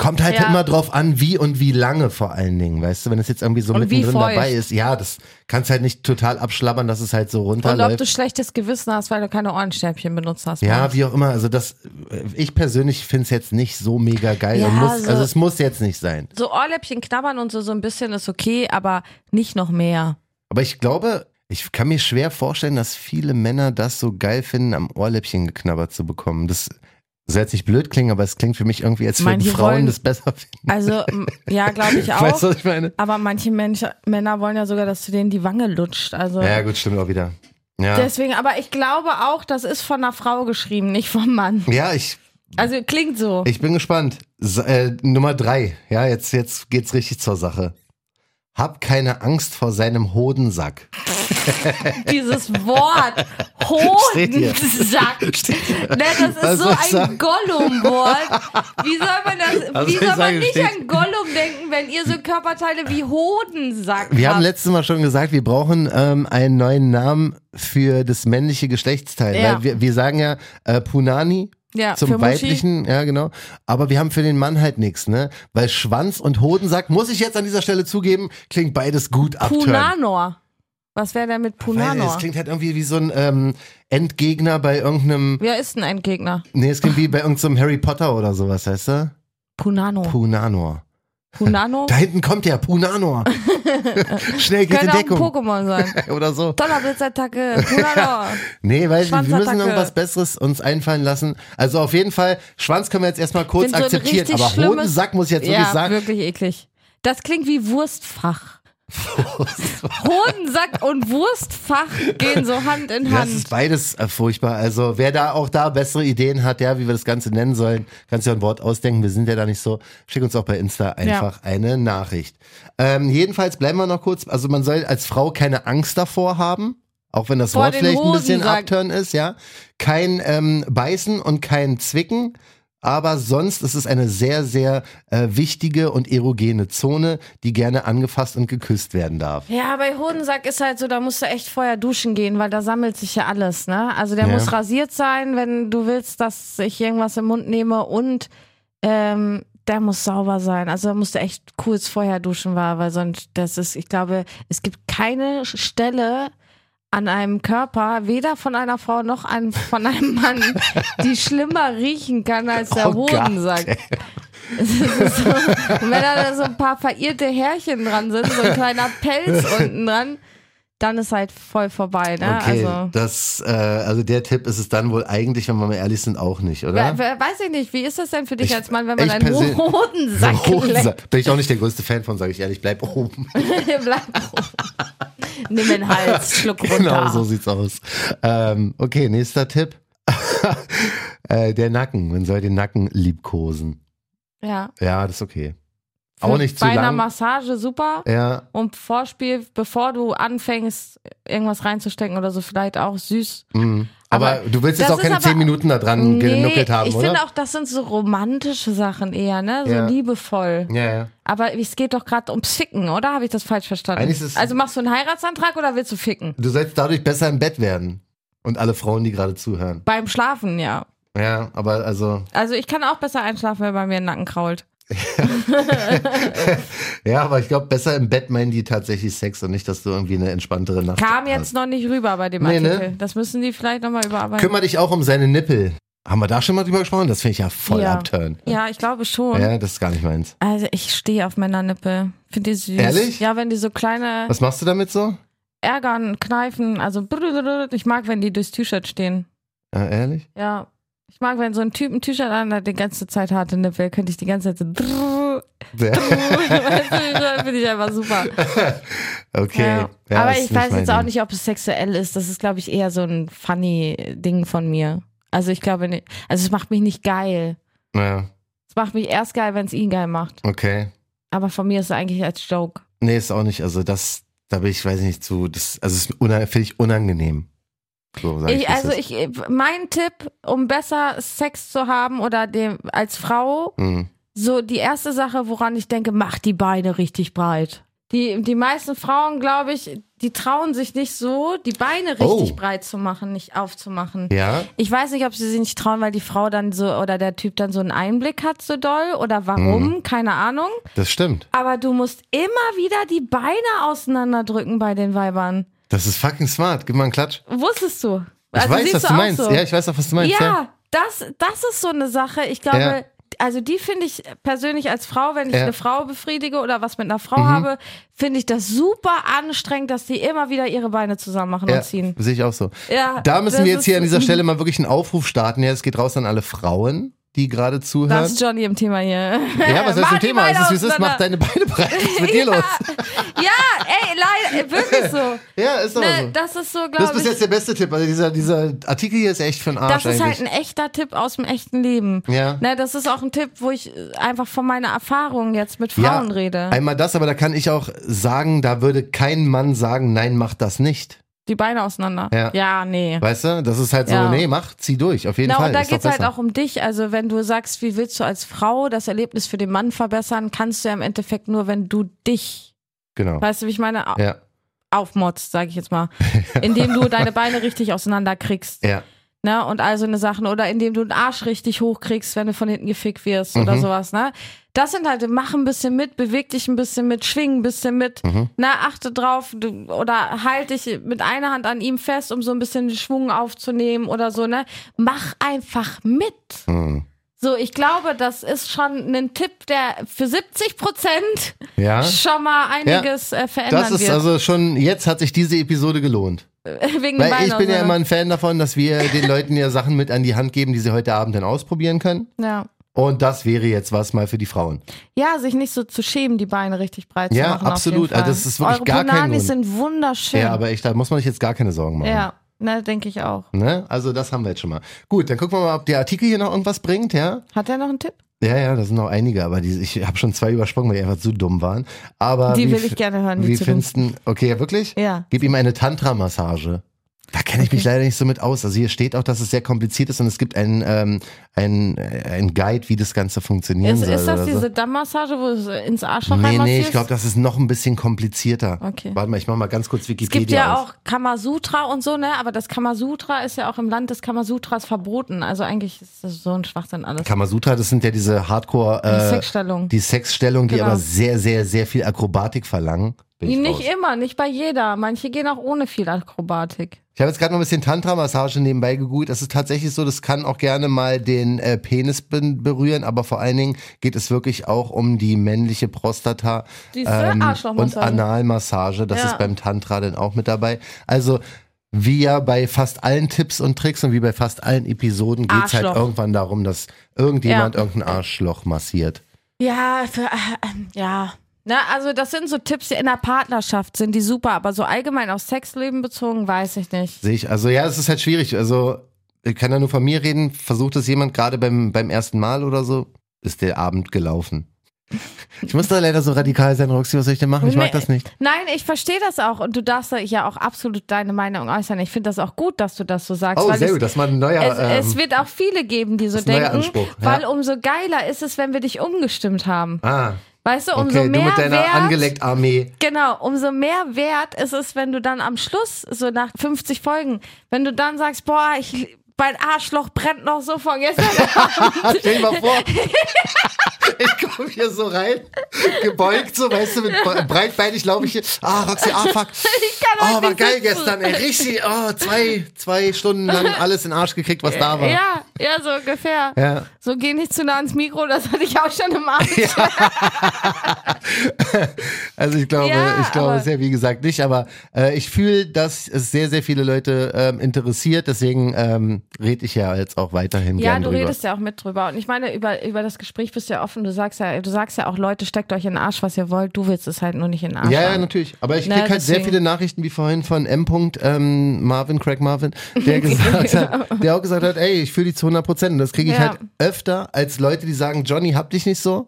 Kommt halt. Ja. immer drauf an, wie und wie lange vor allen Dingen, weißt du, wenn es jetzt irgendwie so Und mittendrin dabei ist, ja, das kannst halt nicht total abschlabbern, dass es halt so Und ob du runterläuft. schlechtes Gewissen hast, weil du keine Ohrenstäbchen benutzt hast. Ja, wie auch immer, also das, ich persönlich finde es jetzt nicht so mega geil Ja, muss, so- also es muss jetzt nicht sein. So Ohrläppchen knabbern und so, so ein bisschen ist okay, aber nicht noch mehr. Aber ich glaube, ich kann mir schwer vorstellen, dass viele Männer das so geil finden, am Ohrläppchen geknabbert zu bekommen. Das soll jetzt nicht blöd klingen, aber es klingt für mich irgendwie, als würden Frauen wollen- das besser finden. Also, ja, glaube ich auch. <laughs> Weißt du, was ich meine? Aber manche Mensch, Männer wollen ja sogar, dass du denen die Wange lutscht. Also Ja, gut, stimmt auch wieder. Ja, deswegen, aber ich glaube auch, das ist von einer Frau geschrieben, nicht vom Mann. ja ich, Also klingt so. ich bin gespannt. S äh, Nummer drei. Ja, jetzt, jetzt geht's richtig zur Sache. Hab keine Angst vor seinem Hodensack. <laughs> Dieses Wort. Hodensack. Ne, das Was ist so soll ich ein? Gollum-Wort. Wie soll man das, Was wie soll man sagen? nicht Steht- an Gollum denken, wenn ihr so Körperteile wie Hodensack Wir habt? haben letztes Mal schon gesagt, wir brauchen ähm, einen neuen Namen für das männliche Geschlechtsteil. Ja. Weil wir, wir sagen ja äh, Punani ja, zum für Muschi. weiblichen, ja genau. Aber wir haben für den Mann halt nichts, ne? Weil Schwanz und Hodensack, muss ich jetzt an dieser Stelle zugeben, klingt beides gut abturn. Punanor. Was wäre denn mit Weil Punanor? es klingt halt irgendwie wie so ein ähm, Endgegner bei irgendeinem, Wer ist ein Endgegner? nee, es klingt wie bei irgendeinem Harry Potter oder sowas, heißt du? Punano. Punanor. Punano? <laughs> Da hinten kommt der Punanor. <laughs> Schnell geht in Könnte auch ein Deckung. Pokémon sein. <laughs> Oder so. Donnerblitzattacke. Punano. Nee, weiß nicht, wir müssen irgendwas Besseres uns einfallen lassen. Also auf jeden Fall, Schwanz können wir jetzt erstmal kurz Find so akzeptieren, richtig aber Hodensack muss ich jetzt wirklich ja, sagen. wirklich eklig. Das klingt wie Wurstfach. Hodensack und Wurstfach gehen so Hand in Das Hand. ist beides äh, furchtbar. Also wer da auch da bessere Ideen hat, ja, wie wir das Ganze nennen sollen, kannst du ja ein Wort ausdenken. Wir sind ja da nicht so. Schick uns auch bei Insta einfach eine Nachricht. Ähm, jedenfalls bleiben wir noch kurz. Also man soll als Frau keine Angst davor haben. Auch wenn das Vor Wort vielleicht ein bisschen abturn ist, ja. Kein ähm, Beißen und kein Zwicken. Aber sonst ist es eine sehr, sehr äh, wichtige und erogene Zone, die gerne angefasst und geküsst werden darf. Ja, bei Hodensack ist halt so, da musst du echt vorher duschen gehen, weil da sammelt sich ja alles, ne? Also der Ja. muss rasiert sein, wenn du willst, dass ich irgendwas im Mund nehme und ähm, der muss sauber sein. Also da musst du echt kurz vorher duschen, war, weil sonst, das ist, ich glaube, es gibt keine Stelle an einem Körper, weder von einer Frau noch ein, von einem Mann, die schlimmer riechen kann als der Oh Hodensack. So, und wenn da so ein paar verirrte Härchen dran sind, so ein kleiner Pelz unten dran, dann ist halt voll vorbei, ne? Okay, Also. das, äh, also der Tipp ist es dann wohl eigentlich, wenn wir mal ehrlich sind, auch nicht, oder? Weiß ich nicht, wie ist das denn für dich Ich- als Mann, wenn man einen <laughs> leckt? Hodensack. Bin ich auch nicht der größte Fan von, sage ich ehrlich. Bleib oben. <laughs> Bleib oben. Nimm den Hals, <laughs> schluck runter. genau, so sieht's aus. Ähm, okay, nächster Tipp. <laughs> äh, der Nacken. Man soll den Nacken liebkosen. Ja. Ja, das ist okay. Auch nicht zu Bei einer lang. Massage super. Ja, Und Vorspiel, bevor du anfängst, irgendwas reinzustecken oder so, vielleicht auch süß. mhm. Aber, Aber du willst jetzt auch keine zehn Minuten da dran genuckelt haben, ich oder? finde auch, das sind so romantische Sachen eher, ne? So Ja. liebevoll. ja, ja. Aber es geht doch gerade ums Ficken, oder? Habe ich das falsch verstanden? Ist es- also machst du einen Heiratsantrag oder willst du ficken? Du sollst dadurch besser im Bett werden. Und alle Frauen, die gerade zuhören. Beim Schlafen, ja. Ja, aber also, Also ich kann auch besser einschlafen, wenn bei mir ein Nacken krault. <laughs> Ja, aber ich glaube, besser im Bett meinen die tatsächlich Sex und nicht, dass du irgendwie eine entspanntere Nacht Kam hast. jetzt noch nicht rüber bei dem Nee, ne? Artikel. Das müssen die vielleicht nochmal überarbeiten. Kümmer dich auch um seine Nippel. Haben wir da schon mal drüber gesprochen? Das finde ich ja voll Ja. abturn. Ja, ich glaube schon. Ja, das ist gar nicht meins. Also ich stehe auf Männernippel. Finde die süß. Ehrlich? Ja, wenn die so kleine Was machst du damit so? ärgern, kneifen, also ich mag, wenn die durchs T-Shirt stehen. Ja, ehrlich? Ja. Ich mag, wenn so ein Typ ein T-Shirt an hat, die ganze Zeit harte Nippel, könnte ich die ganze Zeit so brrrr, Ja. <laughs> weißt du, finde ich einfach super. <laughs> Okay. Ja. Ja, Aber ich weiß jetzt auch Ding. nicht, ob es sexuell ist. Das ist, glaube ich, eher so ein funny Ding von mir. Also ich glaube nicht, also es macht mich nicht geil. Ja, Es macht mich erst geil, wenn es ihn geil macht. okay. Aber von mir ist es eigentlich als Joke. Nee, ist auch nicht. Also das, da bin ich, weiß ich nicht, zu, das, also es ist una- finde ich unangenehm. So ich, Ich, also ich, mein Tipp, um besser Sex zu haben oder dem, als Frau, Mhm. so die erste Sache, woran ich denke, mach die Beine richtig breit. Die, die meisten Frauen, glaube ich, die trauen sich nicht so, die Beine richtig Oh. breit zu machen, nicht aufzumachen. Ja, Ich weiß nicht, ob sie sich nicht trauen, weil die Frau dann so oder der Typ dann so einen Einblick hat so doll oder warum, Mhm. keine Ahnung. das stimmt. Aber du musst immer wieder die Beine auseinanderdrücken bei den Weibern. Das ist fucking smart. Gib mal einen Klatsch. Wusstest du? Ich Also weiß, siehst was du auch meinst. So. Ja, ich weiß auch, was du meinst. Ja. Ja, das, das ist so eine Sache. Ich glaube, Ja. also die finde ich persönlich als Frau, wenn ich Ja. Mhm. eine Frau befriedige oder was mit einer Frau habe, finde ich das super anstrengend, dass die immer wieder ihre Beine zusammen machen und ziehen. sehe ich auch so. Ja, Da müssen wir jetzt hier an dieser <laughs> Stelle mal wirklich einen Aufruf starten. Ja, es geht raus an alle Frauen, die gerade zuhören. Das ist Johnny im Thema hier. ja, was ist die Thema? Es ist, wie es ist, mach deine Beine breit. Was ist mit dir los? Ja, ey, leider, wirklich so. <laughs> Ja, ist doch Ne, so. das ist so, Das ist glaube bis ich. jetzt der beste Tipp. Also dieser, dieser Artikel hier ist echt für den Arsch Das ist halt eigentlich. ein echter Tipp aus dem echten Leben. Ja. Ne, das ist auch ein Tipp, wo ich einfach von meiner Erfahrung jetzt mit Frauen rede. Einmal das, aber da kann ich auch sagen, da würde kein Mann sagen, nein, mach das nicht. Die Beine auseinander. Ja. ja nee. Weißt du? Das ist halt so, Ja. nee, mach, zieh durch, auf jeden Na, Fall. und da doch geht's halt auch um dich. Also, wenn du sagst, wie willst du als Frau das Erlebnis für den Mann verbessern, kannst du ja im Endeffekt nur, wenn du dich, Genau. weißt du, wie ich meine, Ja, aufmotzt, sage ich jetzt mal. <laughs> Indem du deine Beine richtig auseinanderkriegst. ja. Ne? Und all so eine Sachen. Oder indem du den Arsch richtig hochkriegst, wenn du von hinten gefickt wirst oder Mhm. sowas, ne? Das sind halt, mach ein bisschen mit, beweg dich ein bisschen mit, schwing ein bisschen mit, Mhm. na, achte drauf, du, oder halt dich mit einer Hand an ihm fest, um so ein bisschen den Schwung aufzunehmen oder so, ne? Mach einfach mit. Hm. So, ich glaube, das ist schon ein Tipp, der für 70 Prozent Ja. schon mal einiges äh, verändern Das ist wird. also schon, jetzt hat sich diese Episode gelohnt. <laughs> Wegen Weil ich bin ja immer ein Fan davon, dass wir den Leuten ja Sachen mit an die Hand geben, die sie heute Abend dann ausprobieren können. Ja. Und das wäre jetzt was mal für die Frauen. Ja, sich nicht so zu schämen, die Beine richtig breit Ja, zu machen. absolut. Auf jeden Fall. Also das ist wirklich Eure gar kein Grund. sind wunderschön. Ja, aber echt, da muss man sich jetzt gar keine Sorgen machen. Ja, ne, denke ich auch. Ne? Also das haben wir jetzt schon mal. Gut, dann gucken wir mal, ob der Artikel hier noch irgendwas bringt, ja? Hat er noch einen Tipp? Ja, ja, da sind noch einige, aber die, ich habe schon zwei übersprungen, weil die einfach zu dumm waren. Aber Die will ich gerne hören, die Wie findest okay, ja, wirklich? Ja. Gib ihm eine Tantra-Massage. Da kenne ich mich leider nicht so mit aus. Also hier steht auch, dass es sehr kompliziert ist und es gibt einen, ähm, ein, ein Guide, wie das Ganze funktionieren Ist, soll. ist das diese so. Dammmassage, wo es ins Arschloch Nee, nee, ich glaube, das ist noch ein bisschen komplizierter. Okay. Warte mal, ich mach mal ganz kurz es Wikipedia gibt ja auf. auch Kamasutra und so, ne? Aber das Kamasutra ist ja auch im Land des Kamasutras verboten. Also eigentlich ist das so ein Schwachsinn alles. Kamasutra, das sind ja diese Hardcore, Die äh, Sexstellung. die Sexstellung, die Genau. aber sehr, sehr, sehr viel Akrobatik verlangen. Bin ich Nicht raus. immer, nicht bei jeder. Manche gehen auch ohne viel Akrobatik. Ich habe jetzt gerade noch ein bisschen Tantra-Massage nebenbei gegoogelt. Das ist tatsächlich so, das kann auch gerne mal den äh, Penis be berühren, aber vor allen Dingen geht es wirklich auch um die männliche Prostata Diese ähm, und. Analmassage. Das Ja. ist beim Tantra dann auch mit dabei. Also wie ja bei fast allen Tipps und Tricks und wie bei fast allen Episoden geht es halt irgendwann darum, dass irgendjemand Ja. irgendein Arschloch massiert. Ja, für, äh, ja. Na, also das sind so Tipps, die in der Partnerschaft sind die super, aber so allgemein aufs Sexleben bezogen, weiß ich nicht. Sehe ich. Also ja, es ist halt schwierig. Also ich kann ja nur von mir reden. Versucht es jemand gerade beim, beim ersten Mal oder so, ist der Abend gelaufen. <laughs> Ich muss da leider so radikal sein, Roxy. Was soll ich denn machen? Ich mag das nicht. Nein, ich verstehe das auch und du darfst da ja auch absolut deine Meinung äußern. Ich finde das auch gut, dass du das so sagst. Oh, weil sehr es, gut. Das war ein neuer. es, es ähm, wird auch viele geben, die so denken, Anspruch, ja. weil umso geiler ist es, wenn wir dich umgestimmt haben. ah, Weißt du, umso okay. Du mehr mit deiner Wert, angeleckt Armee. Genau, umso mehr wert ist es, wenn du dann am Schluss, so nach 50 Folgen, wenn du dann sagst, boah, ich mein Arschloch brennt noch so von gestern. <laughs> Stell dir mal vor, ich komme hier so rein, gebeugt, so, weißt du, mit bre- breitbeinig laufe ich hier. Ah, Roxy, ah, fuck. Ich Oh, war geil sitzen. gestern, ey, richtig, oh, zwei, zwei Stunden lang alles in den Arsch gekriegt, was da war. Ja, ja, so ungefähr. Ja. So geh nicht zu nah ans Mikro, das hatte ich auch schon im Abend. Also ich glaube, Ja, ich glaube es ja wie gesagt nicht, aber äh, ich fühle, dass es sehr, sehr viele Leute ähm, interessiert, deswegen ähm, rede ich ja jetzt auch weiterhin Ja, gern du drüber. redest ja auch mit drüber. Und ich meine, über, über das Gespräch bist du ja offen. Du sagst ja, du sagst ja auch, Leute, steckt euch in den Arsch, was ihr wollt. Du willst es halt nur nicht in den Arsch. Ja, ja, natürlich. Aber ich Na, krieg halt sehr deswegen. viele Nachrichten wie vorhin von M. Ähm, Marvin, Craig Marvin, der <laughs> gesagt hat, der auch gesagt hat, ey, ich fühle die zu 100 Prozent. Und das kriege ich Ja. halt öfter als Leute, die sagen, Johnny, hab dich nicht so.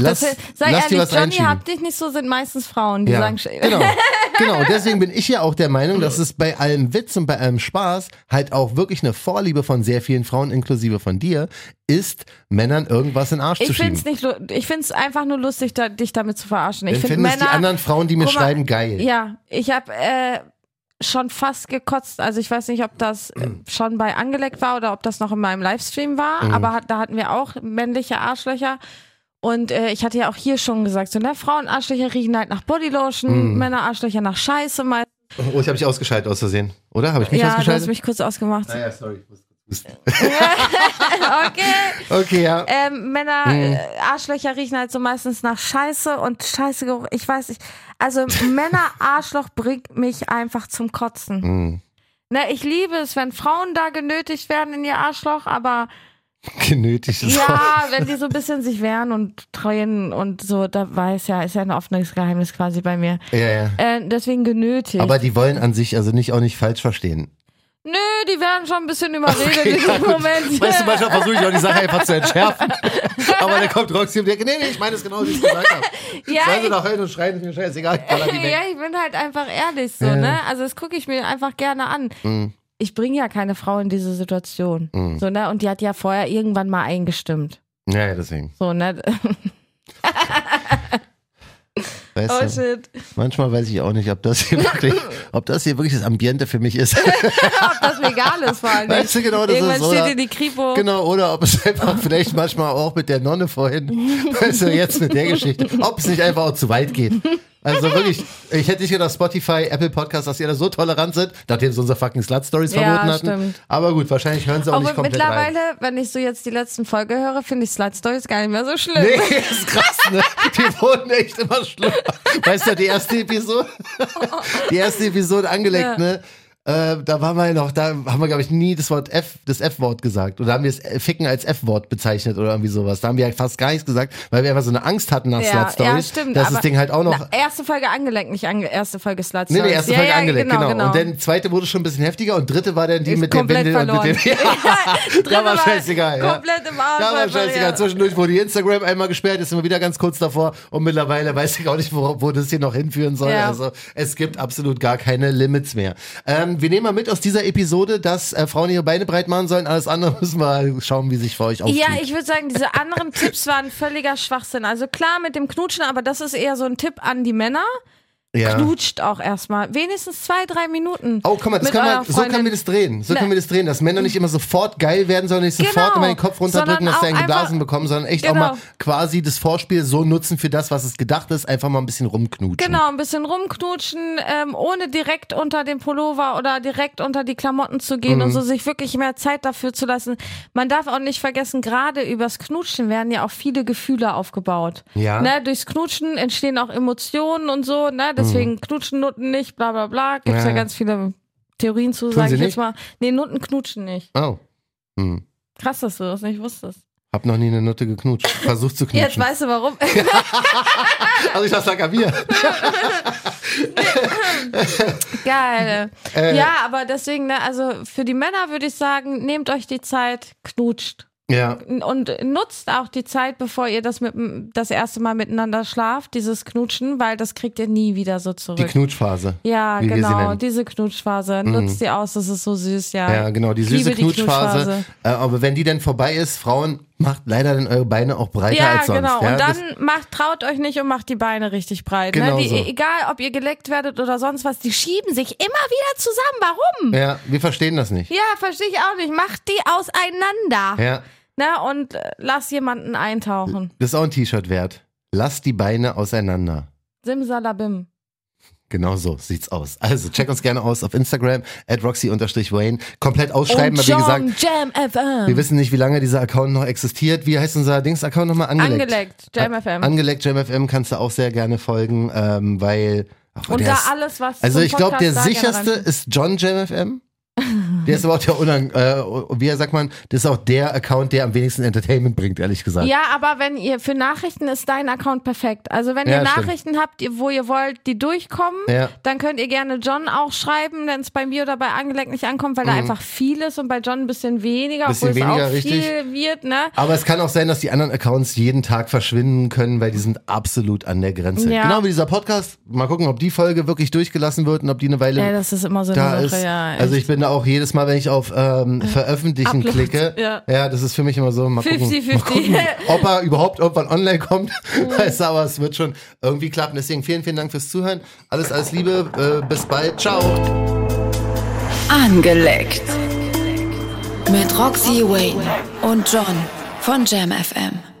Lass, Das, sag lass dir ehrlich, Johnny, habt dich nicht so, sind meistens Frauen, die ja, sagen, genau, <laughs> genau. Deswegen bin ich ja auch der Meinung, dass es bei allem Witz und bei allem Spaß halt auch wirklich eine Vorliebe von sehr vielen Frauen, inklusive von dir, ist, Männern irgendwas in den Arsch zu ich schieben. find's nicht, ich find's einfach nur lustig, da, dich damit zu verarschen. Ich finde Männer, die anderen Frauen, die mir mal, schreiben, geil. Ja, ich habe äh, schon fast gekotzt. Also ich weiß nicht, ob das äh, schon bei angeleckt war oder ob das noch in meinem Livestream war. Mhm. Aber da hatten wir auch männliche Arschlöcher. Und äh, ich hatte ja auch hier schon gesagt, so, ne, Frauen-Arschlöcher riechen halt nach Bodylotion, Mhm. Männer-Arschlöcher nach Scheiße. Mal. Oh, ich habe dich ausgeschaltet aus Versehen, oder? Habe ich mich Ja, du ausgeschaltet? hast mich kurz ausgemacht. naja, sorry. ich muss <laughs> okay. Okay, ja. Ähm, Männer, Mhm. äh, Arschlöcher riechen halt so meistens nach Scheiße und Scheiße, ich weiß nicht. Also <laughs> Männer-Arschloch bringt mich einfach zum Kotzen. Mhm. Ne, ich liebe es, wenn Frauen da genötigt werden in ihr Arschloch, aber <laughs> Genötigt ist ja, wenn die so ein bisschen sich wehren und tränen und so, da weiß ja, ist ja ein offenes Geheimnis quasi bei mir. Ja, ja. Äh, deswegen genötigt. Aber die wollen an sich also nicht auch nicht falsch verstehen. Nö, die werden schon ein bisschen überredet Okay, in gut. Moment. <laughs> Weißt du, manchmal versuche ich auch die Sache einfach zu entschärfen. <laughs> Aber dann kommt Roxy und denkt, nee, nee, ich meine es genau, wie ich es gesagt habe. ja, Sollen sie ich, doch heulen und schreien, ist mir scheißegal, ich ja, ich bin halt einfach ehrlich so, Ja. ne? Also das gucke ich mir einfach gerne an. Mhm. Ich bringe ja keine Frau in diese Situation. Mhm. So, ne? Und die hat ja vorher irgendwann mal eingestimmt. Ja, ja, deswegen. So, ne? <laughs> Weißt Oh du, shit. manchmal weiß ich auch nicht, ob das hier wirklich, <laughs> ob das hier wirklich das Ambiente für mich ist. <laughs> Ob das legal ist vor allem. Weißt du genau, das Irgendwann ist, steht oder? in die Kripo. Genau, oder ob es einfach vielleicht manchmal auch mit der Nonne vorhin, weißt du, jetzt mit der Geschichte, ob es nicht einfach auch zu weit geht. Also wirklich, ich hätte nicht gedacht, Spotify, Apple Podcasts, dass die da so tolerant sind, nachdem sie unsere fucking Slut-Stories Ja, verboten hatten. stimmt. Aber gut, wahrscheinlich hören sie auch Aber nicht komplett rein. mittlerweile, wenn ich so jetzt die letzten Folge höre, finde ich Slide Stories gar nicht mehr so schlimm. Nee, <laughs> ist krass, ne? Die wurden echt immer schlimmer. Weißt du, die erste Episode, <laughs> die erste Episode angelegt, Ja. ne? Äh, da waren wir ja noch, da haben wir, glaube ich, nie das Wort F, das F-Wort gesagt. Oder haben wir das Ficken als F-Wort bezeichnet oder irgendwie sowas. Da haben wir halt fast gar nichts gesagt, weil wir einfach so eine Angst hatten nach Ja, Slut Stories, ja, stimmt, dass das Ding halt auch noch. Na, erste Folge angelenkt, nicht ange erste Folge Slut Nee, Stories. nee, erste ja, Folge ja, angelegt, genau, genau. Und dann zweite wurde schon ein bisschen heftiger und dritte war dann die Ist mit komplett Windel und mit dem. verloren. <laughs> Ja, da war scheißegal. Komplett im Arsch. Da war scheißegal. Zwischendurch wurde Instagram einmal gesperrt, ist immer wieder ganz kurz davor und mittlerweile weiß ich auch nicht, wo, wo das hier noch hinführen soll. Also es gibt absolut gar keine Limits mehr. Ähm, wir nehmen mal mit aus dieser Episode, dass äh, Frauen ihre Beine breit machen sollen. Alles andere <laughs> müssen wir schauen, wie sich für euch auftut. Ja, ich würde sagen, diese anderen <laughs> Tipps waren völliger Schwachsinn. Also klar mit dem Knutschen, aber das ist eher so ein Tipp an die Männer. Ja. Knutscht auch erstmal. Wenigstens zwei, drei Minuten. Oh, guck mal, das wir, eurer so können wir das drehen. So Ne. können wir das drehen, dass Männer nicht immer sofort geil werden, sondern nicht sofort Genau. immer den Kopf runterdrücken, Sondern dass sie auch einen geblasen bekommen, sondern echt auch Genau. mal quasi das Vorspiel so nutzen für das, was es gedacht ist, einfach mal ein bisschen rumknutschen. Genau, ein bisschen rumknutschen, ähm, ohne direkt unter den Pullover oder direkt unter die Klamotten zu gehen Mhm. und so sich wirklich mehr Zeit dafür zu lassen. Man darf auch nicht vergessen, gerade übers Knutschen werden ja auch viele Gefühle aufgebaut. Ja. Ne, durchs Knutschen entstehen auch Emotionen und so, ne? Deswegen knutschen Nutten nicht, bla bla bla. Gibt's ja, Mhm. Ja. ganz viele Theorien zu, sage ich nicht? jetzt mal. Nee, Nutten knutschen nicht. Oh. Hm. Krass, dass du das nicht wusstest. Hab noch nie eine Nutte geknutscht. Versucht zu Jetzt knutschen. weißt du warum. <laughs> Also ich sag an mir. Geil. Äh. ja, aber deswegen, ne, also für die Männer würde ich sagen, nehmt euch die Zeit, knutscht. Ja. Und nutzt auch die Zeit, bevor ihr das mit das erste Mal miteinander schlaft, dieses Knutschen, weil das kriegt ihr nie wieder so Die zurück. Knutschphase. ja, genau, diese Knutschphase. Nutzt die aus, das ist so süß, ja. Ja, genau, die süße die Knutschphase. Äh, aber wenn die dann vorbei ist, Frauen, macht leider dann eure Beine auch breiter Ja, als sonst. genau. ja, und das- dann macht, traut euch nicht und macht die Beine richtig breit. Genau ne? die, so. Egal, ob ihr geleckt werdet oder sonst was, die schieben sich immer wieder zusammen. Warum? ja, wir verstehen das nicht. Ja, verstehe ich auch nicht. Macht die auseinander. Ja, Ne? Und äh, lass jemanden eintauchen. das ist auch ein T-Shirt wert. Lass die Beine auseinander. Simsalabim. Genau so sieht's aus. Also check uns gerne aus auf Instagram at roxy-wayne. Komplett ausschreiben, aber wie gesagt, Jam FM. wir wissen nicht, wie lange dieser Account noch existiert. Wie heißt unser Dings-Account nochmal? Angeleckt. Angeleckt. Jam FM. Angeleckt JamFM kannst du auch sehr gerne folgen, ähm, weil ach, und da ist- alles, was Also ich glaube, der sicherste ist John JamFM. Der ist aber auch der unang äh, wie sagt man, das ist auch der Account, der am wenigsten Entertainment bringt, ehrlich gesagt. Ja, aber wenn ihr für Nachrichten ist dein Account perfekt. Also wenn Ja, ihr stimmt. Nachrichten habt, ihr- wo ihr wollt, die durchkommen, Ja. dann könnt ihr gerne John auch schreiben, wenn es bei mir oder bei Angeleckt nicht ankommt, weil da einfach viel ist und bei John ein bisschen weniger, Mhm. Bisschen obwohl es weniger, auch richtig. viel wird, ne? Aber es kann auch sein, dass die anderen Accounts jeden Tag verschwinden können, weil die sind absolut an der Grenze. Ja. Genau wie dieser Podcast. Mal gucken, ob die Folge wirklich durchgelassen wird und ob die eine Weile Ja, das ist immer so da eine ist. Sache, ja. also ich echt. bin da auch jedes Mal, wenn ich auf ähm, Veröffentlichen Upload, klicke, ja. das ist für mich immer so, mal gucken, 50-50. mal gucken <laughs> ob er überhaupt irgendwann online kommt. <laughs> Weißt du, aber es wird schon irgendwie klappen. Deswegen vielen, vielen Dank fürs Zuhören. Alles, alles Liebe. Äh, bis bald. Ciao. Angeleckt. Mit Roxy Wayne und John von Jam FM.